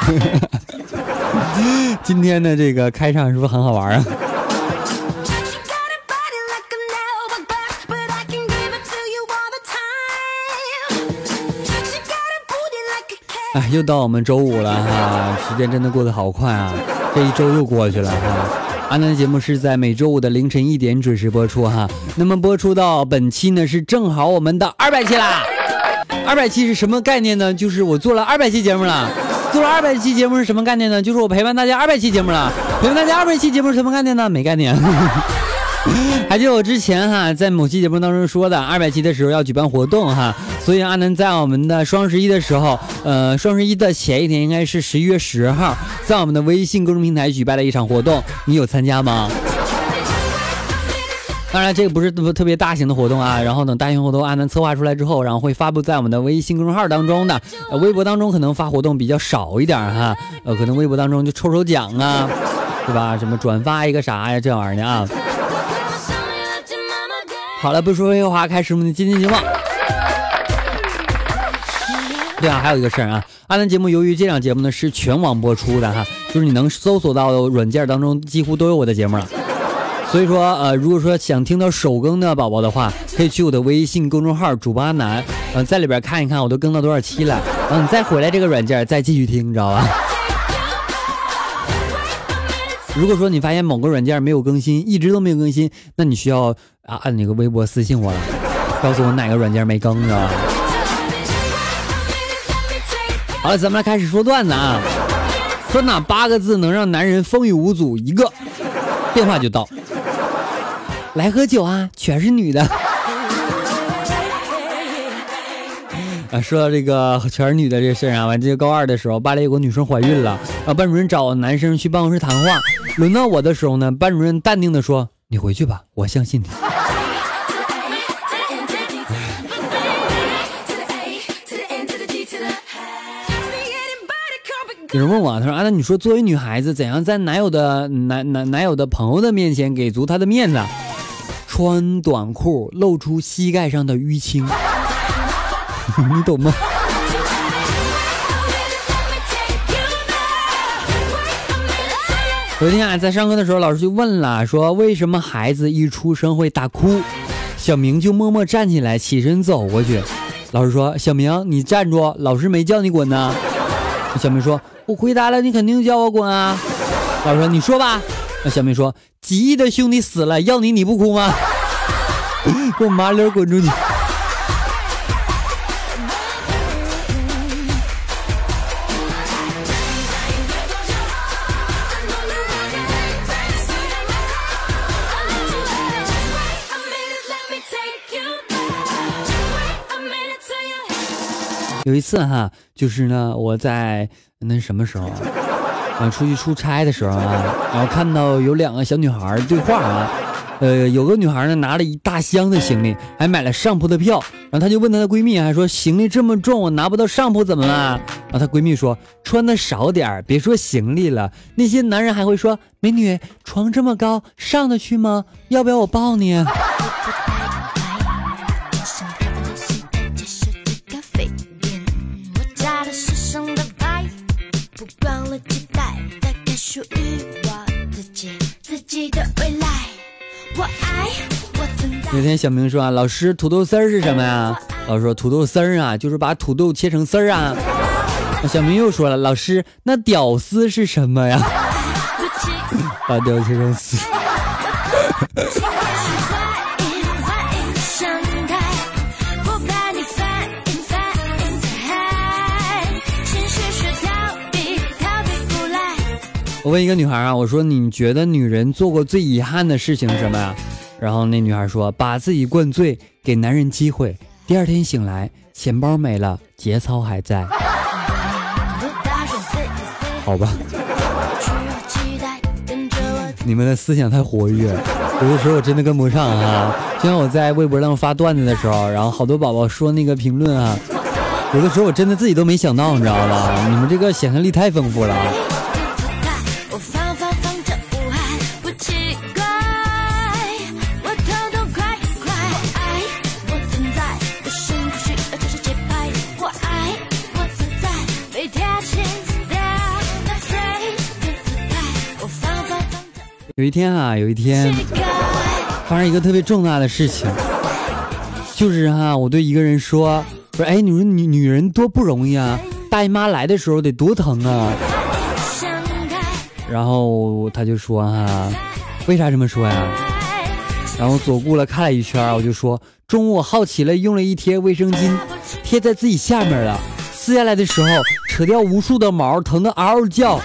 今天的这个开场是不是很好玩啊？哎，又到我们周五了哈，时间真的过得好快啊！这一周又过去了哈。阿南的节目是在每周五的凌晨一点准时播出哈。那么播出到本期呢，是正好我们的二百期啦。二百期是什么概念呢？就是我做了二百期节目了。做了二百期节目是什么概念呢？就是我陪伴大家二百期节目了。陪伴大家二百期节目是什么概念呢？没概念。还记得我之前哈在某期节目当中说的，二百期的时候要举办活动哈，所以阿南在我们的双十一的时候，呃，双十一的前一天应该是十一月十号，在我们的微信公众平台举办了一场活动，你有参加吗？当然，这个不是特特别大型的活动啊。然后等大型活动阿南策划出来之后，然后会发布在我们的微信公众号当中的。呃，微博当中可能发活动比较少一点哈，呃，可能微博当中就抽抽奖啊，对吧？什么转发一个啥呀，这玩意儿的啊。好了，不说废话，开始我们的今天节目。对啊，还有一个事儿啊，阿南节目由于这档节目呢是全网播出的哈，就是你能搜索到的软件当中几乎都有我的节目了。所以说，呃，如果说想听到首更的宝宝的话，可以去我的微信公众号主播阿南，嗯，在里边看一看我都更到多少期了，然后你再回来这个软件再继续听，你知道吧？如果说你发现某个软件没有更新，一直都没有更新，那你需要啊按那个微博私信我了，告诉我哪个软件没更，知道吧？好了，咱们来开始说段子啊，说哪八个字能让男人风雨无阻？一个电话就到。来喝酒啊！全是女的。啊，说到这个全是女的这事儿啊，完这高二的时候，班里有个女生怀孕了，啊，班主任找男生去办公室谈话。轮到我的时候呢，班主任淡定的说：“你回去吧，我相信你。”有人问我，他说：“啊，那你说作为女孩子，怎样在男友的男男男友的朋友的面前给足他的面子？”穿短裤露出膝盖上的淤青，你懂吗？昨天啊，在上课的时候，老师就问了，说为什么孩子一出生会大哭？小明就默默站起来，起身走过去。老师说：“小明，你站住，老师没叫你滚呢。”小明说：“我回答了，你肯定叫我滚啊。”老师说：“你说吧。”那小明说：“几亿的兄弟死了，要你你不哭吗？” 给我麻溜滚出去！有一次哈，就是呢，我在那什么时候啊，啊出去出差的时候啊，然后看到有两个小女孩对话啊。呃，有个女孩呢，拿了一大箱的行李，还买了上铺的票，然后她就问她的闺蜜，还说行李这么重，我拿不到上铺怎么了？然后她闺蜜说，穿的少点别说行李了，那些男人还会说，美女，床这么高，上得去吗？要不要我抱你？有天小明说啊，老师，土豆丝儿是什么呀？老师说土豆丝儿啊，就是把土豆切成丝儿啊。小明又说了，老师，那屌丝是什么呀？把屌切成丝。我问一个女孩啊，我说你觉得女人做过最遗憾的事情是什么呀？然后那女孩说：“把自己灌醉，给男人机会。第二天醒来，钱包没了，节操还在。”好吧。你们的思想太活跃，有的时候我真的跟不上啊。就像我在微博上发段子的时候，然后好多宝宝说那个评论啊，有的时候我真的自己都没想到，你知道吧？你们这个想象力太丰富了。有一天啊，有一天发生一个特别重大的事情，就是哈，我对一个人说，说，哎，你说女女人多不容易啊，大姨妈来的时候得多疼啊。然后他就说哈，为啥这么说呀？然后左顾了看了一圈，我就说，中午我好奇了，用了一贴卫生巾贴在自己下面了，撕下来的时候扯掉无数的毛，疼得嗷嗷叫。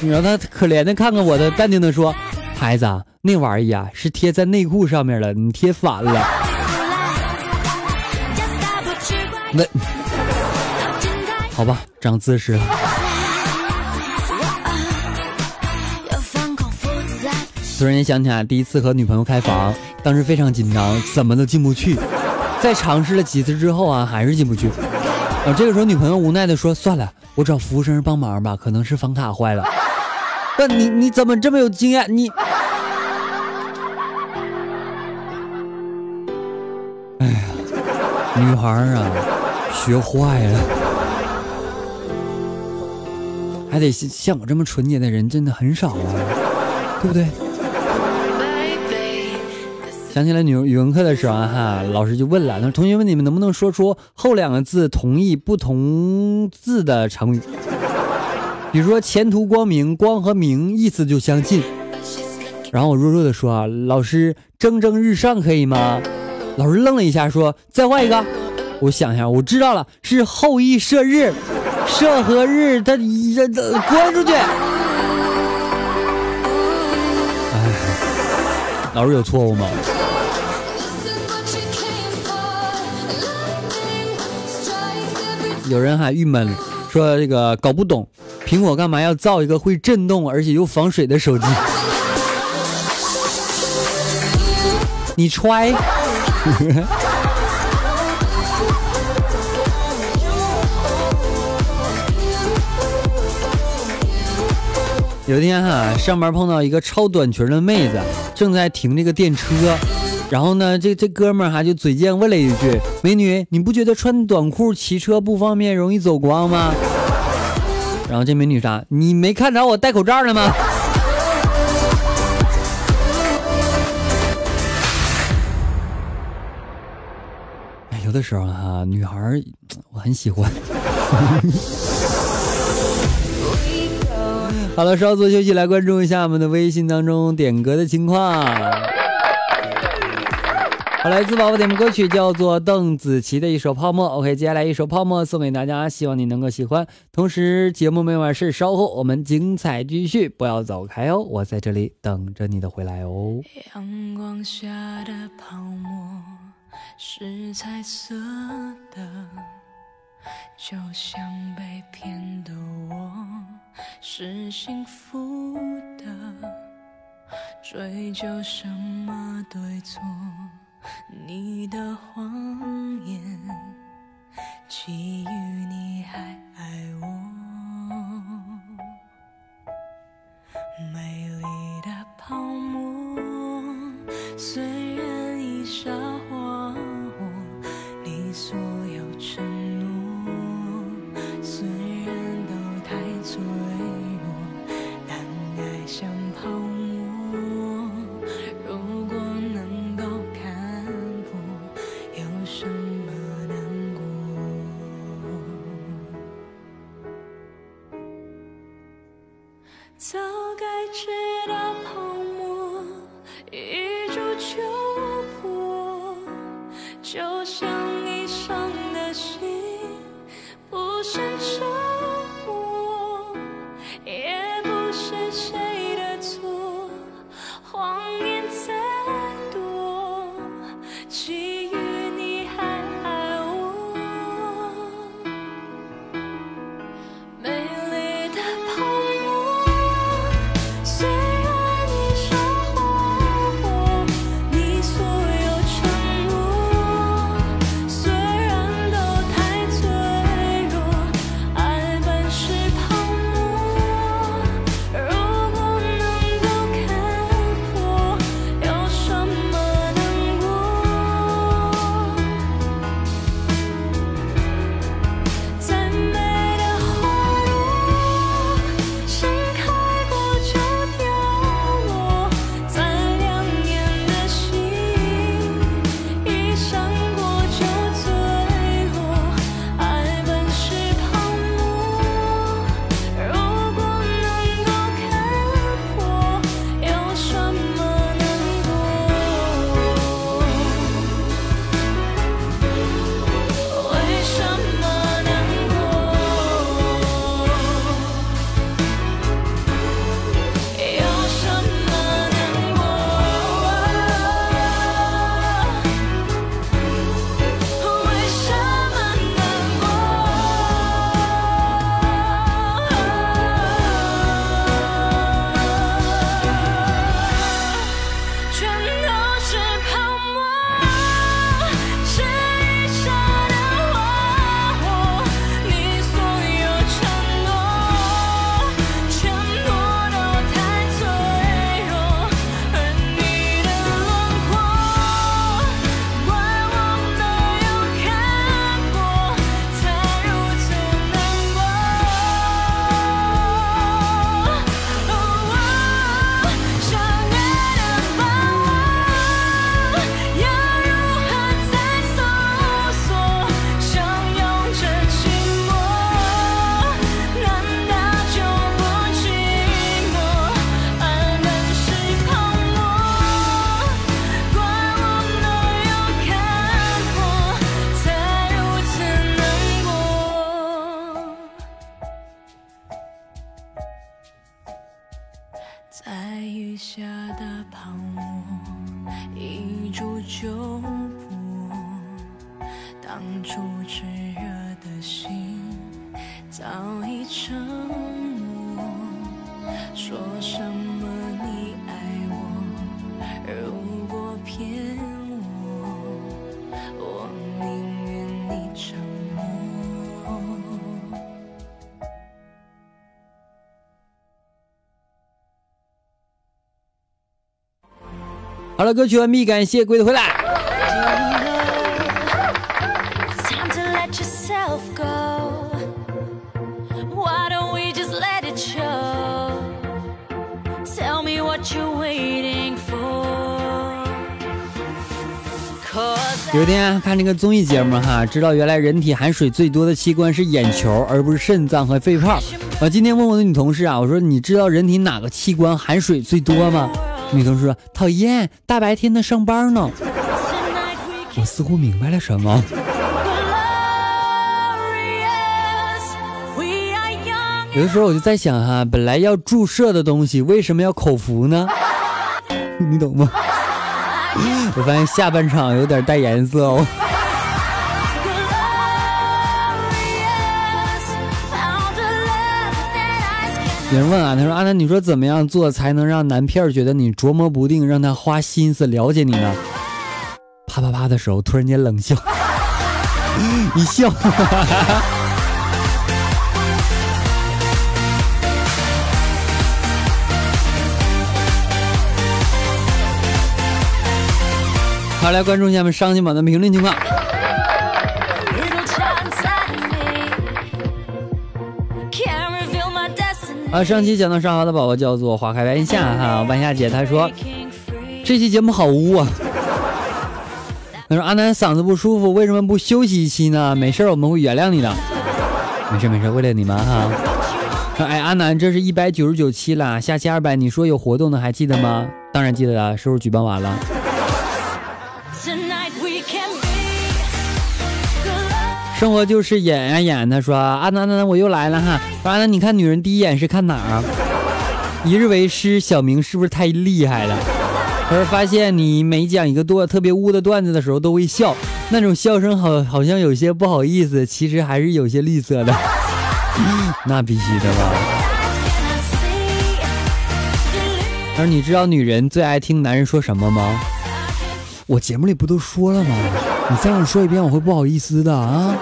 你让他可怜的看看我，的淡定的说：“孩子，那玩意儿是贴在内裤上面了，你贴反了。”那好吧，长姿势了。突然间想起来，第一次和女朋友开房，当时非常紧张，怎么都进不去。在尝试了几次之后啊，还是进不去。啊，这个时候女朋友无奈的说：“算了，我找服务生帮忙吧，可能是房卡坏了。”那你你怎么这么有经验？你，哎呀，女孩啊，学坏了，还得像我这么纯洁的人真的很少啊，对不对？想起来语文语文课的时候哈，老师就问了，那：“同学们，你们能不能说出后两个字同义不同字的成语？”比如说前途光明，光和明意思就相近。然后我弱弱的说啊，老师蒸蒸日上可以吗？老师愣了一下说，再换一个。我想一下，我知道了，是后羿射日，射和日他这这滚出去。哎，老师有错误吗？有人还郁闷说这个搞不懂。苹果干嘛要造一个会震动而且又防水的手机？你揣。有一天哈，上班碰到一个超短裙的妹子，正在停这个电车，然后呢，这这哥们儿哈就嘴贱问了一句：“美女，你不觉得穿短裤骑车不方便，容易走光吗？”然后这美女啥？你没看着我戴口罩呢吗？哎有的时候哈，女孩我很喜欢。好了，稍作休息，来关注一下我们的微信当中点歌的情况。好，来自宝宝点的歌曲叫做邓紫棋的一首《泡沫》。OK，接下来一首《泡沫》送给大家，希望你能够喜欢。同时，节目没完事，稍后我们精彩继续，不要走开哦，我在这里等着你的回来哦。阳光下的泡沫是彩色的，就像被骗的我是幸福的，追究什么对错？你的谎言，基于你还爱我，我想早已沉默说什么你爱我如果骗我我宁愿你沉默好了歌曲完毕感谢各位的回来有一天看那个综艺节目哈，知道原来人体含水最多的器官是眼球，而不是肾脏和肺泡。我今天问我的女同事啊，我说你知道人体哪个器官含水最多吗？女同事说：“讨厌，大白天的上班呢。” 我似乎明白了什么。有的时候我就在想哈，本来要注射的东西，为什么要口服呢？你懂吗？我发现下半场有点带颜色哦。有人问啊，他说：“阿南，你说怎么样做才能让男片觉得你琢磨不定，让他花心思了解你呢？”啪啪啪的时候，突然间冷笑，一笑。好，来关注一下我们上期榜的评论情况。啊，上期讲到上好的宝宝叫做花开万夏哈，万夏姐她说这期节目好污啊。她说阿南嗓子不舒服，为什么不休息一期呢？没事我们会原谅你的。没事没事，为了你们哈。哎，阿南，这是一百九十九期了，下期二百，你说有活动的还记得吗？当然记得了，是不是举办完了？生活就是演啊演，他说啊那那那我又来了哈。完了，你看女人第一眼是看哪儿？一日为师，小明是不是太厉害了？他说发现你每讲一个段特别污的段子的时候都会笑，那种笑声好好像有些不好意思，其实还是有些绿色的。那必须的吧？他说你知道女人最爱听男人说什么吗？我节目里不都说了吗？你再让我说一遍，我会不好意思的啊。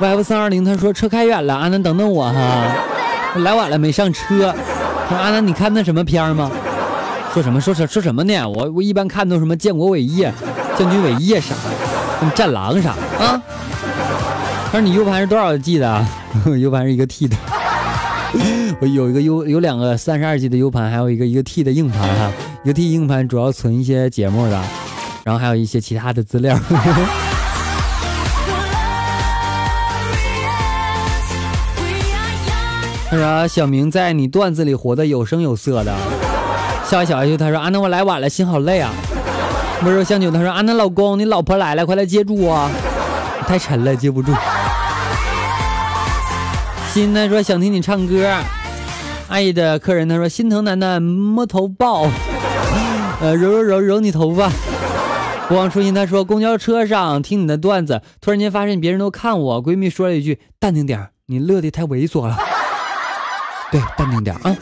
YF 三二零，他说车开远了，阿南等等我哈，来晚了没上车。他说阿南，你看那什么片吗？说什么说什说什么呢？我我一般看都什么建国伟业、建军伟业啥的，战狼啥啊。他说你 U 盘是多少 G 的？U 盘是一个 T 的。我有一个 U 有两个三十二 G 的 U 盘，还有一个一个 T 的硬盘哈。一个 T 硬盘主要存一些节目的，然后还有一些其他的资料。他说：“小明在你段子里活得有声有色的。”笑小就他说：“啊，那我来晚了，心好累啊。”温柔香酒他说：“啊，那老公，你老婆来了，快来接住啊！太沉了，接不住。”心他说：“想听你唱歌。”爱的客人他说：“心疼楠楠，摸头抱，呃揉揉揉揉你头发。”不忘初心他说：“公交车上听你的段子，突然间发现别人都看我。”闺蜜说了一句：“淡定点，你乐的太猥琐了。”对，淡定点啊！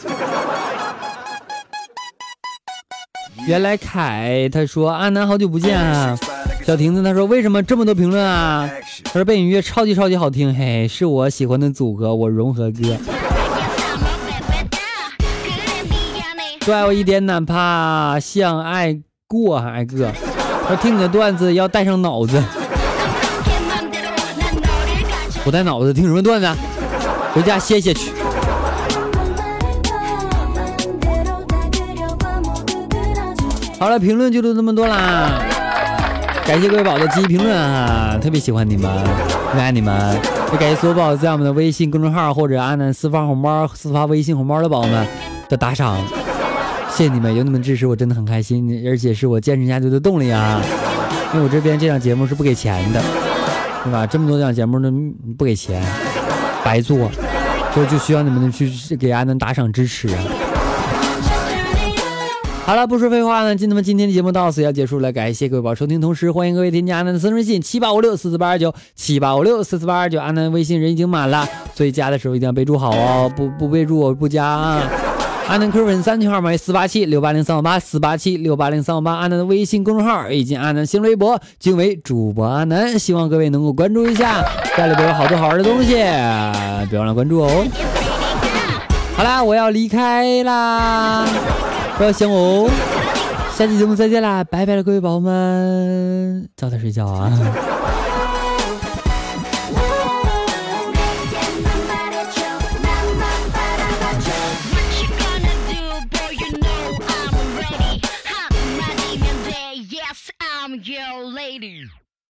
原来凯他说阿南好久不见啊，小亭子他说为什么这么多评论啊？他说背景音乐超级超级好听，嘿，是我喜欢的组合，我融合哥，拽我一点，哪怕像爱过爱哥。他听你的段子要带上脑子，不带脑子听什么段子？回家歇歇去。好了，评论就都这么多啦，感谢各位宝的积极评论啊，特别喜欢你们，爱你们，也感谢所有宝宝在我们的微信公众号或者阿南私发红包、私发微信红包的宝宝们的打赏，谢谢你们，有你们支持我真的很开心，而且是我坚持下去的动力啊，因为我这边这档节目是不给钱的，对吧？这么多档节目呢不给钱，白做，所以就需要你们去给阿南打赏支持。好了，不说废话呢，今那么今天的节目到此要结束了，感谢各位宝收听，同时欢迎各位添加阿南的私人微信七八五六四四八二九七八五六四四八二九，阿南微信人已经满了，所以加的时候一定要备注好哦，不不备注我不加啊。阿南 Q 粉三群号码四八七六八零三五八四八七六八零三五八，阿南的微信公众号以及阿南新浪微博均为主播阿南，希望各位能够关注一下，家里边有好多好玩的东西，别忘了关注哦。好啦，我要离开啦。不要想我哦，下期节目再见啦，拜拜了，各位宝宝们，早点睡觉啊。